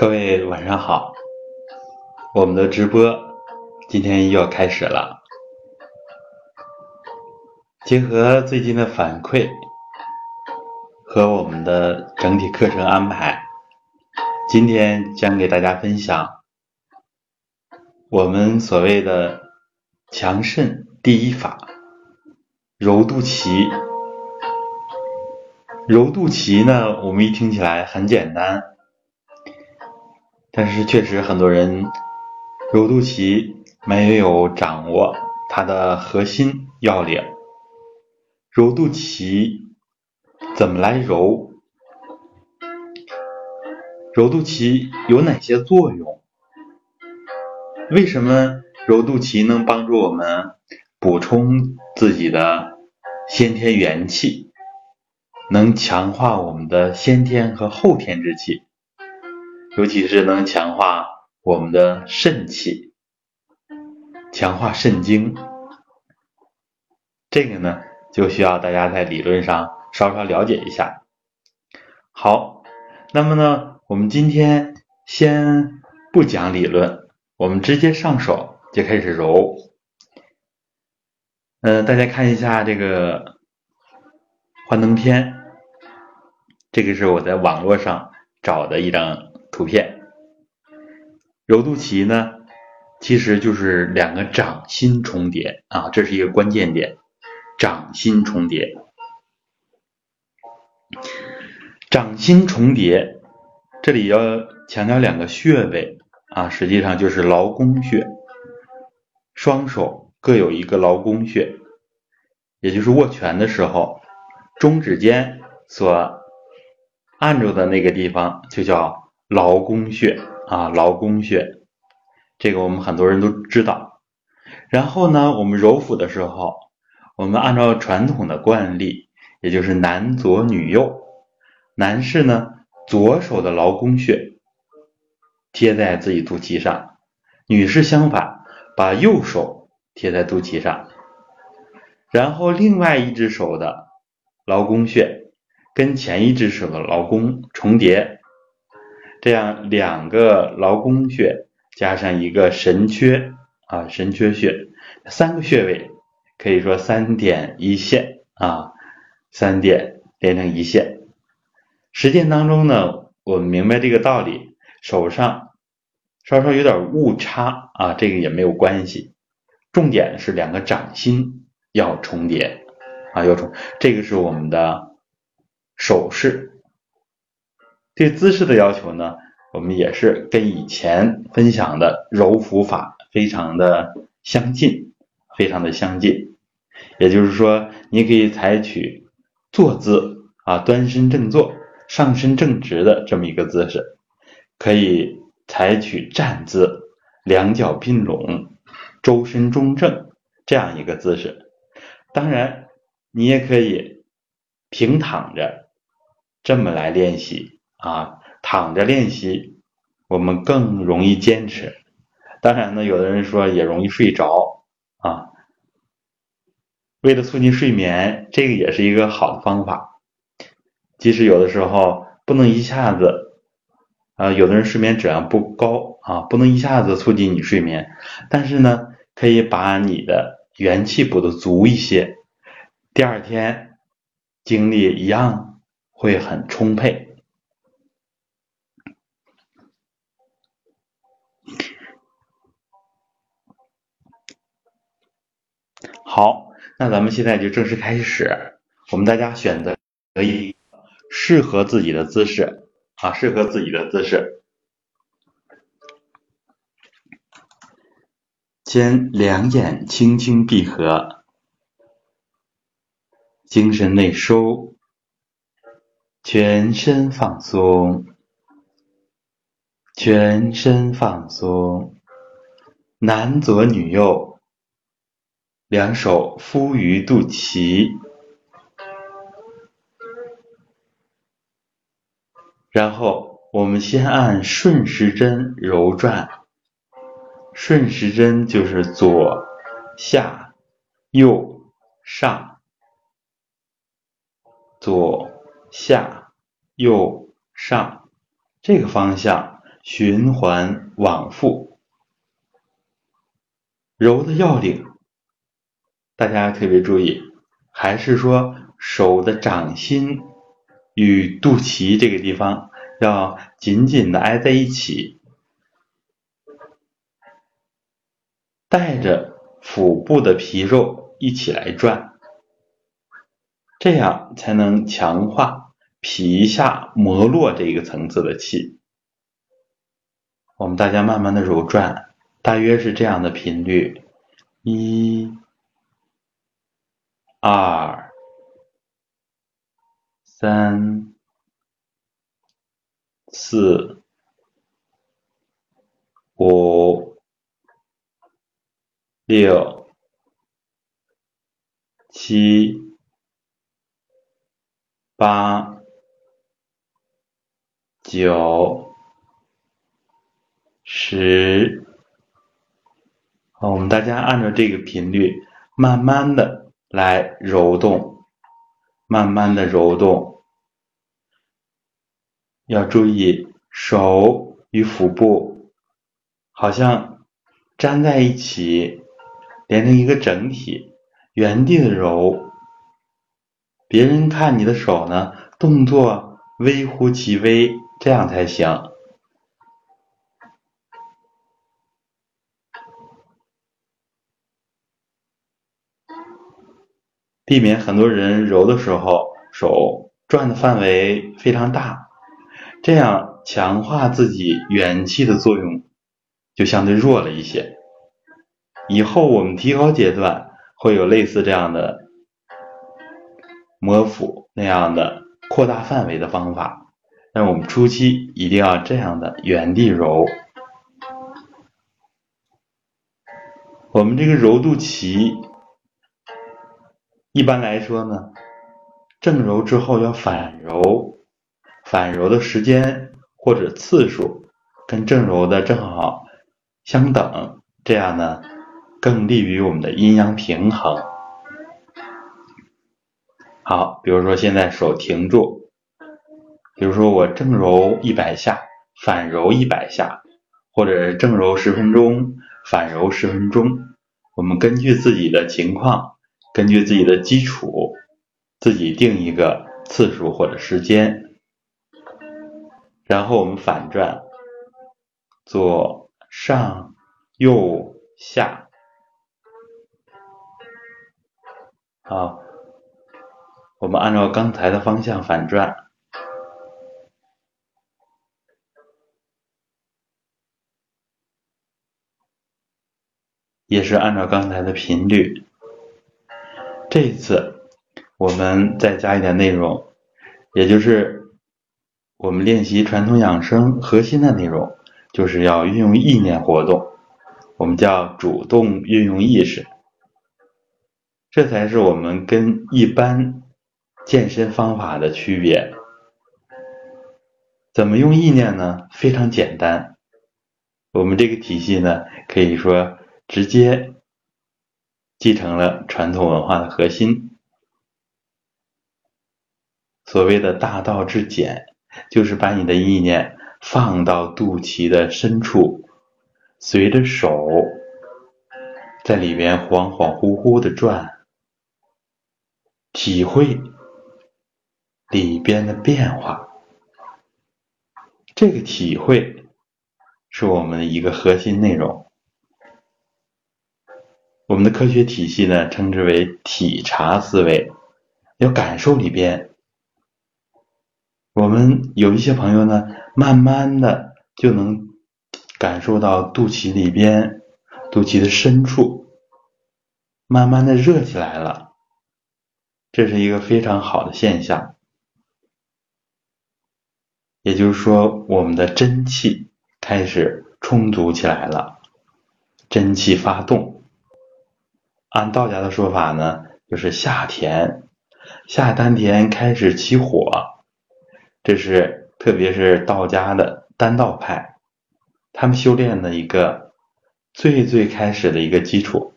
各位晚上好，我们的直播今天又要开始了。结合最近的反馈和我们的整体课程安排，今天将给大家分享我们所谓的强肾第一法——揉肚脐。揉肚脐呢，我们一听起来很简单。但是确实很多人揉肚脐没有掌握它的核心要领。揉肚脐怎么来揉？揉肚脐有哪些作用？为什么揉肚脐能帮助我们补充自己的先天元气，能强化我们的先天和后天之气？尤其是能强化我们的肾气，强化肾精，这个呢就需要大家在理论上稍稍了解一下。好，那么呢，我们今天先不讲理论，我们直接上手就开始揉。嗯，大家看一下这个幻灯片，这个是我在网络上找的一张。图片揉肚脐呢，其实就是两个掌心重叠啊，这是一个关键点，掌心重叠。掌心重叠，这里要强调两个穴位啊，实际上就是劳宫穴，双手各有一个劳宫穴，也就是握拳的时候，中指尖所按住的那个地方就叫。劳宫穴啊，劳宫穴，这个我们很多人都知道。然后呢，我们揉腹的时候，我们按照传统的惯例，也就是男左女右，男士呢，左手的劳宫穴贴在自己肚脐上，女士相反，把右手贴在肚脐上，然后另外一只手的劳宫穴跟前一只手的劳宫重叠。这样两个劳宫穴加上一个神阙啊，神阙穴三个穴位可以说三点一线啊，三点连成一线。实践当中呢，我们明白这个道理，手上稍稍有点误差啊，这个也没有关系。重点是两个掌心要重叠啊，要重，这个是我们的手势。对姿势的要求呢，我们也是跟以前分享的揉腹法非常的相近，非常的相近。也就是说，你可以采取坐姿啊，端身正坐，上身正直的这么一个姿势；可以采取站姿，两脚并拢，周身中正这样一个姿势。当然，你也可以平躺着这么来练习。啊，躺着练习，我们更容易坚持。当然呢，有的人说也容易睡着啊。为了促进睡眠，这个也是一个好的方法。即使有的时候不能一下子，啊，有的人睡眠质量不高啊，不能一下子促进你睡眠，但是呢，可以把你的元气补得足一些，第二天精力一样会很充沛。好，那咱们现在就正式开始。我们大家选择可以适合自己的姿势啊，适合自己的姿势。先两眼轻轻闭合，精神内收，全身放松，全身放松，男左女右。两手敷于肚脐，然后我们先按顺时针揉转。顺时针就是左下右上，左下右上，这个方向循环往复。揉的要领，大家特别注意，还是说手的掌心与肚脐这个地方要紧紧的挨在一起，带着腹部的皮肉一起来转，这样才能强化皮下膜络这个层次的气。我们大家慢慢的揉转。大约是这样的频率：一、二、三、四、五、六、七、八、九、十。好，我们大家按照这个频率，慢慢的来揉动，慢慢的揉动。要注意手与腹部好像粘在一起，连成一个整体，原地的揉。别人看你的手呢，动作微乎其微，这样才行。避免很多人揉的时候手转的范围非常大，这样强化自己元气的作用就相对弱了一些。以后我们提高阶段会有类似这样的摸腹那样的扩大范围的方法，但我们初期一定要这样的原地揉。我们这个揉肚脐。一般来说呢，正揉之后要反揉，反揉的时间或者次数跟正揉的正好相等，这样呢更利于我们的阴阳平衡。好，比如说现在手停住，比如说我正揉一百下，反揉一百下，或者正揉十分钟，反揉十分钟，我们根据自己的情况。根据自己的基础，自己定一个次数或者时间，然后我们反转，左上右下，好，我们按照刚才的方向反转，也是按照刚才的频率。这次，我们再加一点内容，也就是我们练习传统养生核心的内容，就是要运用意念活动，我们叫主动运用意识，这才是我们跟一般健身方法的区别。怎么用意念呢？非常简单，我们这个体系呢，可以说直接。继承了传统文化的核心。所谓的大道至简，就是把你的意念放到肚脐的深处，随着手在里边恍恍惚惚的转，体会里边的变化。这个体会是我们的一个核心内容。我们的科学体系呢，称之为体察思维，要感受里边。我们有一些朋友呢，慢慢的就能感受到肚脐里边、肚脐的深处，慢慢的热起来了，这是一个非常好的现象。也就是说，我们的真气开始充足起来了，真气发动。按道家的说法呢，就是下田，下丹田开始起火，这是特别是道家的丹道派，他们修炼的一个最最开始的一个基础，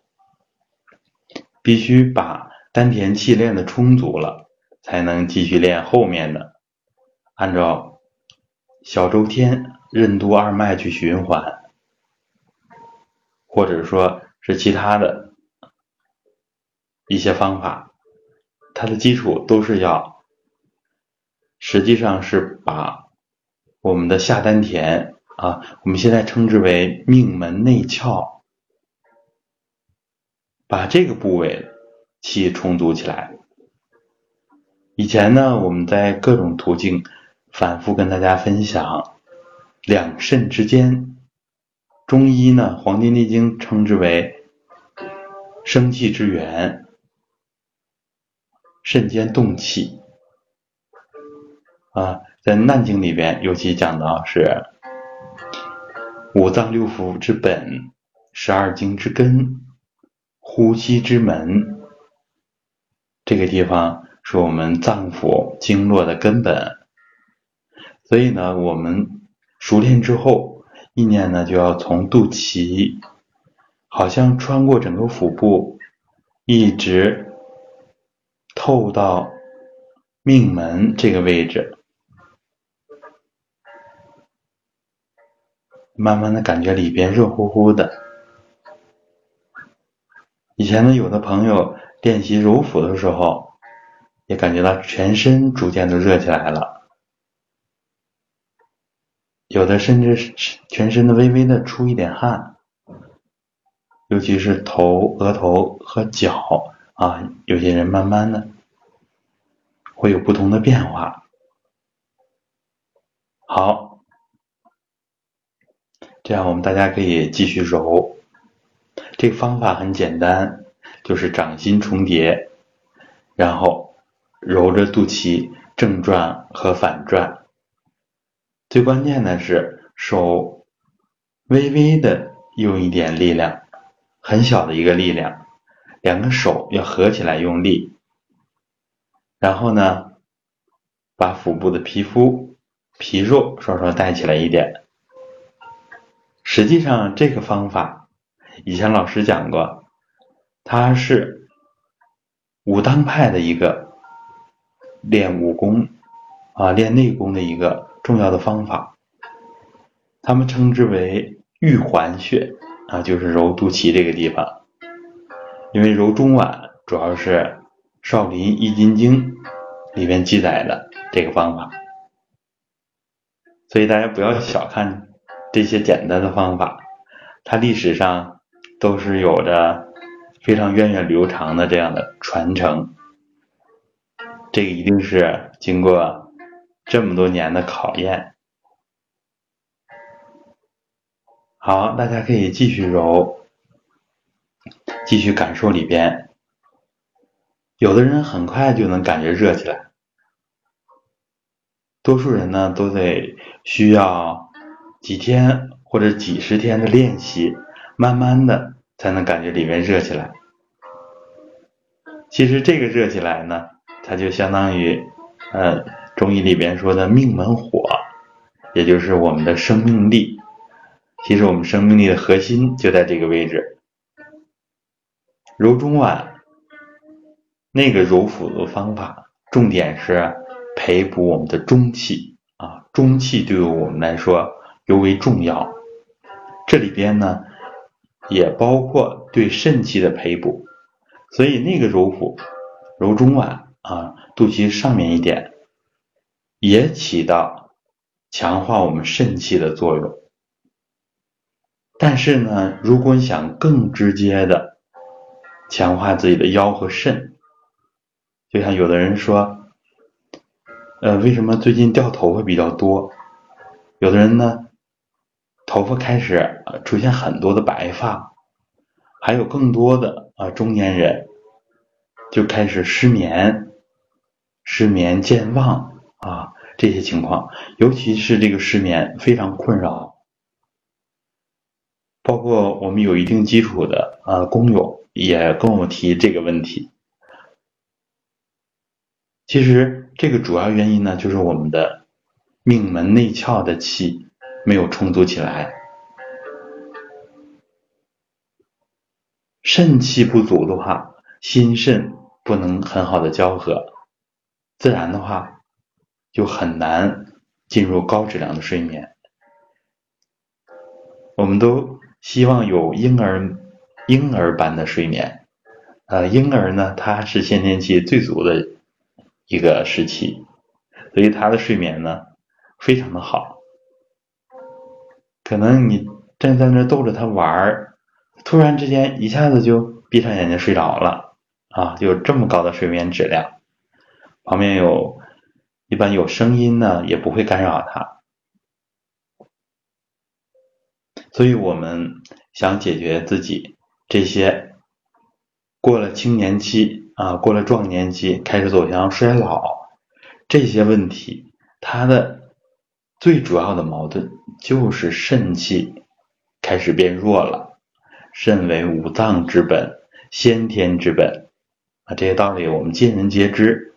必须把丹田气练的充足了，才能继续练后面的。按照小周天、任督二脉去循环，或者说是其他的一些方法，它的基础都是要，实际上是把我们的下丹田啊，我们现在称之为命门内窍，把这个部位气充足起来。以前呢，我们在各种途径反复跟大家分享两肾之间，中医呢《黄帝内经》称之为生气之源，肾间动气啊，在《难经》里边尤其讲到是五脏六腑之本，十二经之根，呼吸之门，这个地方。是我们脏腑经络的根本，所以呢，我们熟练之后，意念呢就要从肚脐，好像穿过整个腹部，一直透到命门这个位置，慢慢的感觉里边热乎乎的。以前呢，有的朋友练习揉腹的时候。也感觉到全身逐渐都热起来了，有的甚至全身的微微的出一点汗，尤其是头、额头和脚啊，有些人慢慢的会有不同的变化。好，这样我们大家可以继续揉，这个方法很简单，就是掌心重叠，然后。揉着肚脐正转和反转，最关键的是手微微的用一点力量，很小的一个力量，两个手要合起来用力，然后呢，把腹部的皮肤皮肉稍稍带起来一点。实际上这个方法以前老师讲过，它是武当派的一个。练武功啊，练内功的一个重要的方法，他们称之为玉环穴啊，就是揉肚脐这个地方。因为揉中脘主要是《少林易筋经》里面记载的这个方法，所以大家不要小看这些简单的方法，它历史上都是有着非常源远流长的这样的传承。这个一定是经过这么多年的考验。好，大家可以继续揉，继续感受里边。有的人很快就能感觉热起来，多数人呢都得需要几天或者几十天的练习，慢慢的才能感觉里面热起来。其实这个热起来呢。它就相当于，呃，中医里边说的命门火，也就是我们的生命力。其实我们生命力的核心就在这个位置。揉中脘，那个揉腹的方法，重点是培补我们的中气啊，中气对于我们来说尤为重要。这里边呢，也包括对肾气的培补，所以那个揉腹，揉中脘。啊，肚脐上面一点，也起到强化我们肾气的作用。但是呢，如果你想更直接的强化自己的腰和肾，就像有的人说，呃，为什么最近掉头发比较多？有的人呢，头发开始出现很多的白发，还有更多的啊中年人就开始失眠。失眠、健忘啊，这些情况，尤其是这个失眠非常困扰。包括我们有一定基础的啊工友也跟我们提这个问题。其实这个主要原因呢，就是我们的命门内窍的气没有充足起来，肾气不足的话，心肾不能很好的交合。自然的话，就很难进入高质量的睡眠。我们都希望有婴儿婴儿般的睡眠，呃，婴儿呢，他是先天期最足的一个时期，所以他的睡眠呢非常的好。可能你正在那逗着他玩儿，突然之间一下子就闭上眼睛睡着了啊，就这么高的睡眠质量。旁边有一般有声音呢，也不会干扰他。所以我们想解决自己这些过了青年期啊，过了壮年期，开始走向衰老这些问题，它的最主要的矛盾就是肾气开始变弱了。肾为五脏之本，先天之本啊，这些道理我们尽人皆知。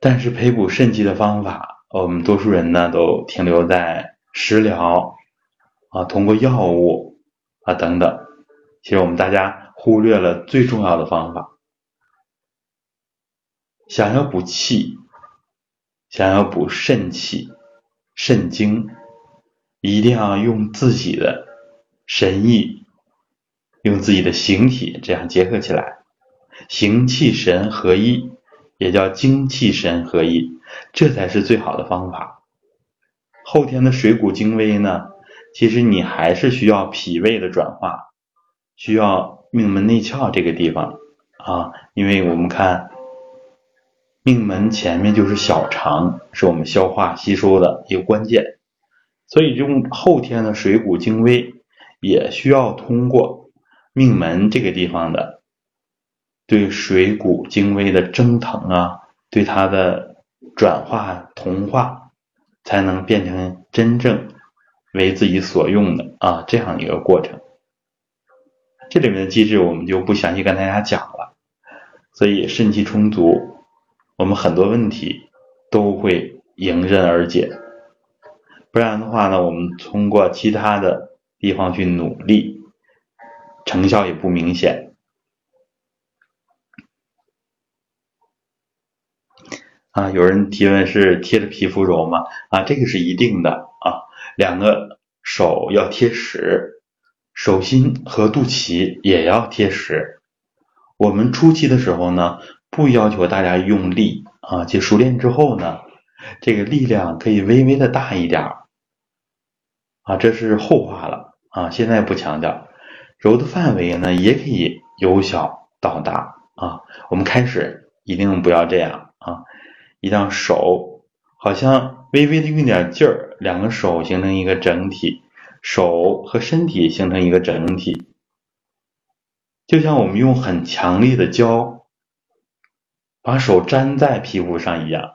但是培补肾气的方法，我们多数人呢都停留在。食疗啊，通过药物啊等等，其实我们大家忽略了最重要的方法。想要补气，想要补肾气、肾精，一定要用自己的神意，用自己的形体这样结合起来，形气神合一，也叫精气神合一，这才是最好的方法。后天的水谷精微呢，其实你还是需要脾胃的转化，需要命门内窍这个地方啊，因为我们看命门前面就是小肠，是我们消化吸收的一个关键，所以用后天的水谷精微，也需要通过命门这个地方的对水谷精微的蒸腾啊，对它的转化同化。才能变成真正为自己所用的啊这样一个过程。这里面的机制我们就不详细跟大家讲了。所以肾气充足，我们很多问题都会迎刃而解。不然的话呢，我们通过其他的地方去努力，成效也不明显。啊，有人提问是贴着皮肤揉吗？啊，这个是一定的啊，两个手要贴实，手心和肚脐也要贴实。我们初期的时候呢，不要求大家用力啊，就熟练之后呢，这个力量可以微微的大一点儿啊，这是后话了啊，现在不强调。揉的范围呢，也可以由小到大啊，我们开始一定不要这样啊。一定要手好像微微的用点劲儿，两个手形成一个整体，手和身体形成一个整体，就像我们用很强力的胶把手粘在皮肤上一样。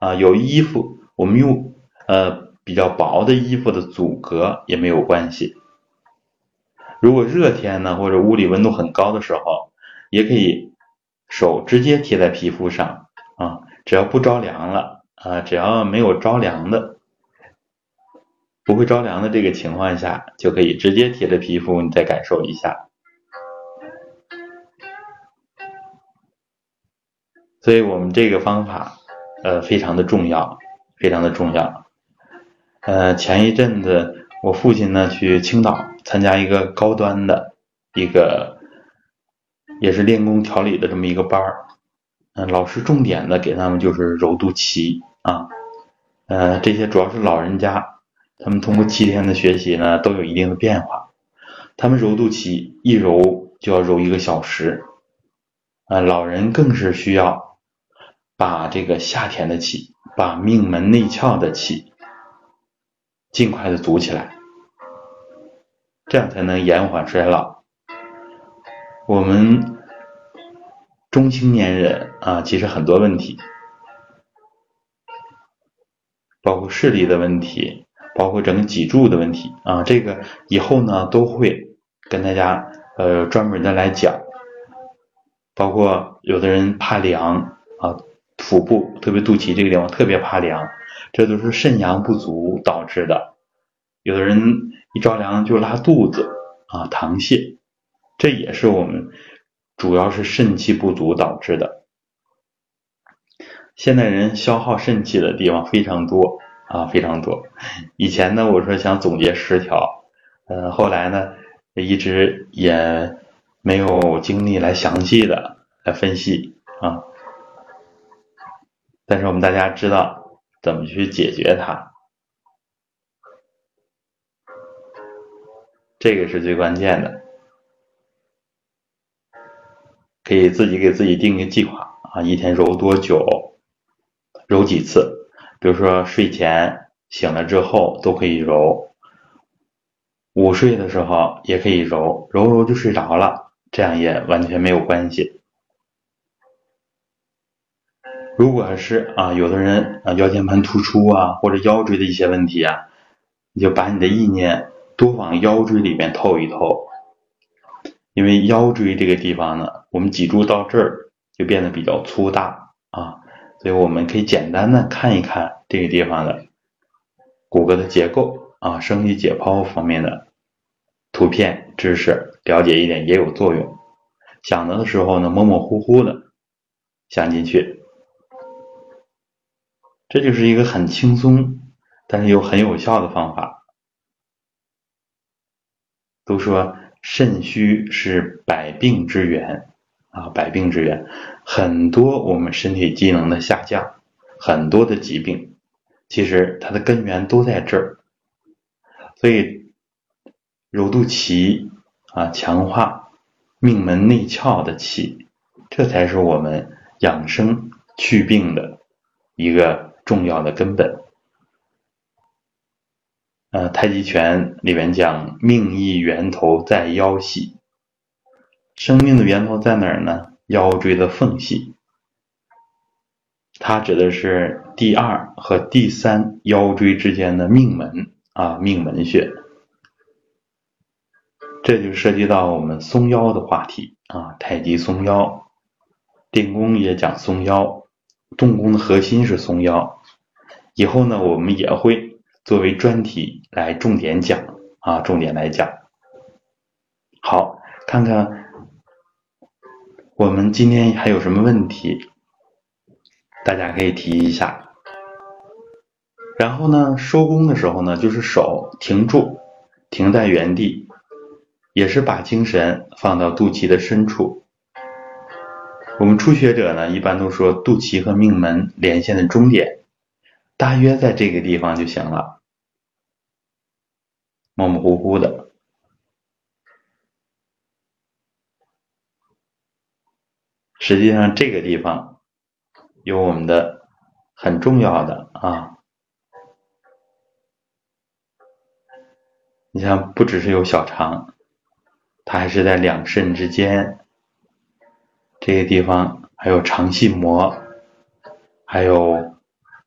啊，有衣服我们用呃比较薄的衣服的阻隔也没有关系。如果热天呢，或者屋里温度很高的时候，也可以手直接贴在皮肤上啊。只要不着凉了啊，只要没有着凉的，不会着凉的这个情况下，就可以直接贴着皮肤，你再感受一下。所以我们这个方法，呃，非常的重要，非常的重要。呃，前一阵子我父亲呢去青岛参加一个高端的一个，也是练功调理的这么一个班儿。嗯，老师重点的给他们就是揉肚脐啊，呃，这些主要是老人家，他们通过七天的学习呢，都有一定的变化。他们揉肚脐一揉就要揉一个小时，啊，老人更是需要把这个夏天的气，把命门内窍的气，尽快的组起来，这样才能延缓衰老。我们。中青年人啊，其实很多问题，包括视力的问题，包括整个脊柱的问题啊，这个以后呢都会跟大家呃专门的来讲。包括有的人怕凉啊，腹部特别肚脐这个地方特别怕凉，这都是肾阳不足导致的。有的人一着凉就拉肚子啊，溏泻，这也是我们。主要是肾气不足导致的。现代人消耗肾气的地方非常多啊，非常多。以前呢，我说想总结十条，呃，后来呢，一直也没有精力来详细的来分析啊。但是我们大家知道怎么去解决它，这个是最关键的。可以自己给自己定一个计划啊，一天揉多久，揉几次。比如说睡前、醒了之后都可以揉，午睡的时候也可以揉，揉揉就睡着了，这样也完全没有关系。如果是啊，有的人啊腰间盘突出啊，或者腰椎的一些问题啊，你就把你的意念多往腰椎里面透一透。因为腰椎这个地方呢，我们脊柱到这儿就变得比较粗大啊，所以我们可以简单的看一看这个地方的骨骼的结构啊，生理解剖方面的图片知识了解一点也有作用。想的时候呢，模模糊糊的想进去，这就是一个很轻松但是又很有效的方法。都说。肾虚是百病之源啊，百病之源，很多我们身体机能的下降，很多的疾病，其实它的根源都在这儿。所以揉肚脐啊，强化命门内窍的气，这才是我们养生祛病的一个重要的根本。呃，太极拳里面讲命意源头在腰系，生命的源头在哪儿呢？腰椎的缝隙，它指的是第二和第三腰椎之间的命门啊，命门穴。这就涉及到我们松腰的话题啊，太极松腰，练功也讲松腰，动功的核心是松腰。以后呢，我们也会。作为专题来重点讲啊，重点来讲。好，看看我们今天还有什么问题，大家可以提一下。然后呢，收工的时候呢，就是手停住，停在原地，也是把精神放到肚脐的深处。我们初学者呢，一般都说肚脐和命门连线的终点。大约在这个地方就行了，模模糊糊的。实际上，这个地方有我们的很重要的啊，你像不只是有小肠，它还是在两肾之间，这个地方还有肠系膜，还有。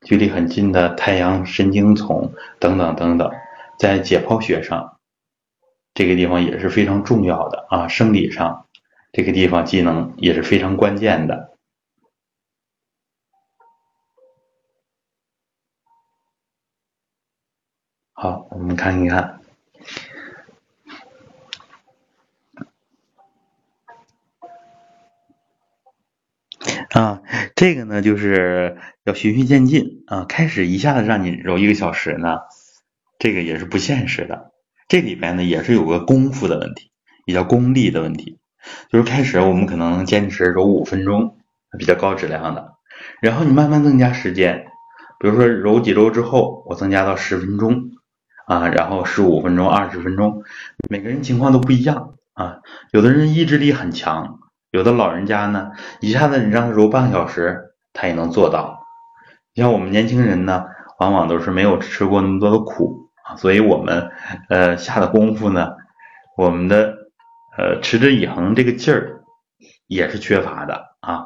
距离很近的太阳神经丛等等等等，在解剖学上，这个地方也是非常重要的啊。生理上，这个地方机能也是非常关键的。好，我们看一看。啊，这个呢就是要循序渐进啊，开始一下子让你揉一个小时呢，这个也是不现实的。这里边呢也是有个功夫的问题，也叫功力的问题。就是开始我们可能坚持揉五分钟，比较高质量的，然后你慢慢增加时间，比如说揉几周之后，我增加到十分钟啊，然后十五分钟、二十分钟，每个人情况都不一样啊，有的人意志力很强。有的老人家呢，一下子你让他揉半个小时，他也能做到。你像我们年轻人呢，往往都是没有吃过那么多的苦啊，所以我们呃下的功夫呢，我们的呃持之以恒这个劲儿也是缺乏的啊。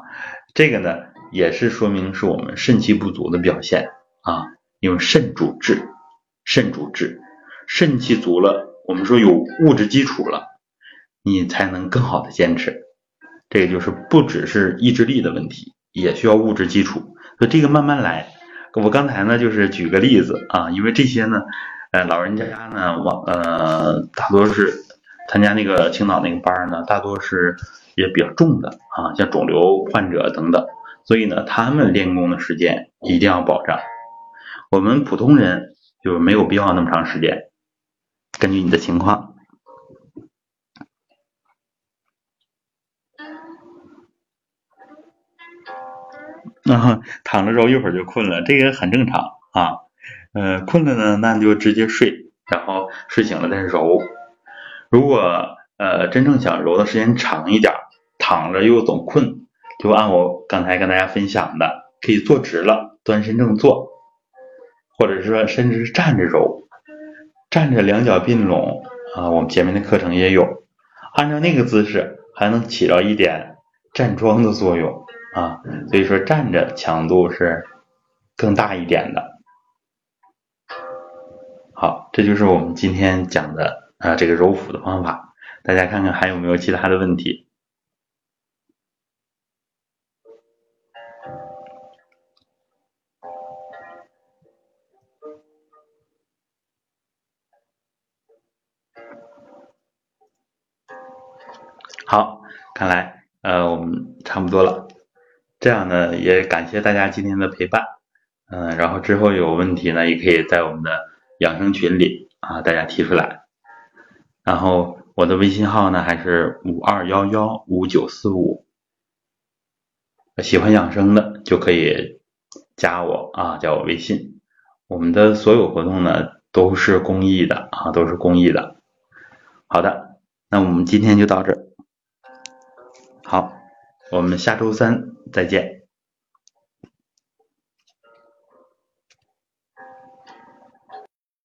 这个呢，也是说明是我们肾气不足的表现啊。因为肾主志，肾主志，肾气足了，我们说有物质基础了，你才能更好的坚持。这个就是不只是意志力的问题，也需要物质基础。所以这个慢慢来。我刚才呢就是举个例子啊，因为这些呢，呃，老人家呢往呃大多是参加那个青岛那个班呢，大多是也比较重的啊，像肿瘤患者等等。所以呢，他们练功的时间一定要保障。我们普通人就没有必要那么长时间，根据你的情况。啊，躺着揉一会儿就困了，这个很正常啊。呃，困了呢，那就直接睡，然后睡醒了再揉。如果呃真正想揉的时间长一点，躺着又总困，就按我刚才跟大家分享的，可以坐直了，端身正坐，或者是说甚至是站着揉，站着两脚并拢啊。我们前面的课程也有，按照那个姿势还能起到一点站桩的作用。啊，所以说站着强度是更大一点的。好，这就是我们今天讲的啊这个揉腹的方法，大家看看还有没有其他的问题。好，看来呃我们差不多了。这样呢，也感谢大家今天的陪伴，嗯，然后之后有问题呢，也可以在我们的养生群里啊，大家提出来。然后我的微信号呢，还是五二幺幺五九四五，喜欢养生的就可以加我啊，加我微信。我们的所有活动呢，都是公益的啊，都是公益的。好的，那我们今天就到这，好。我们下周三再见。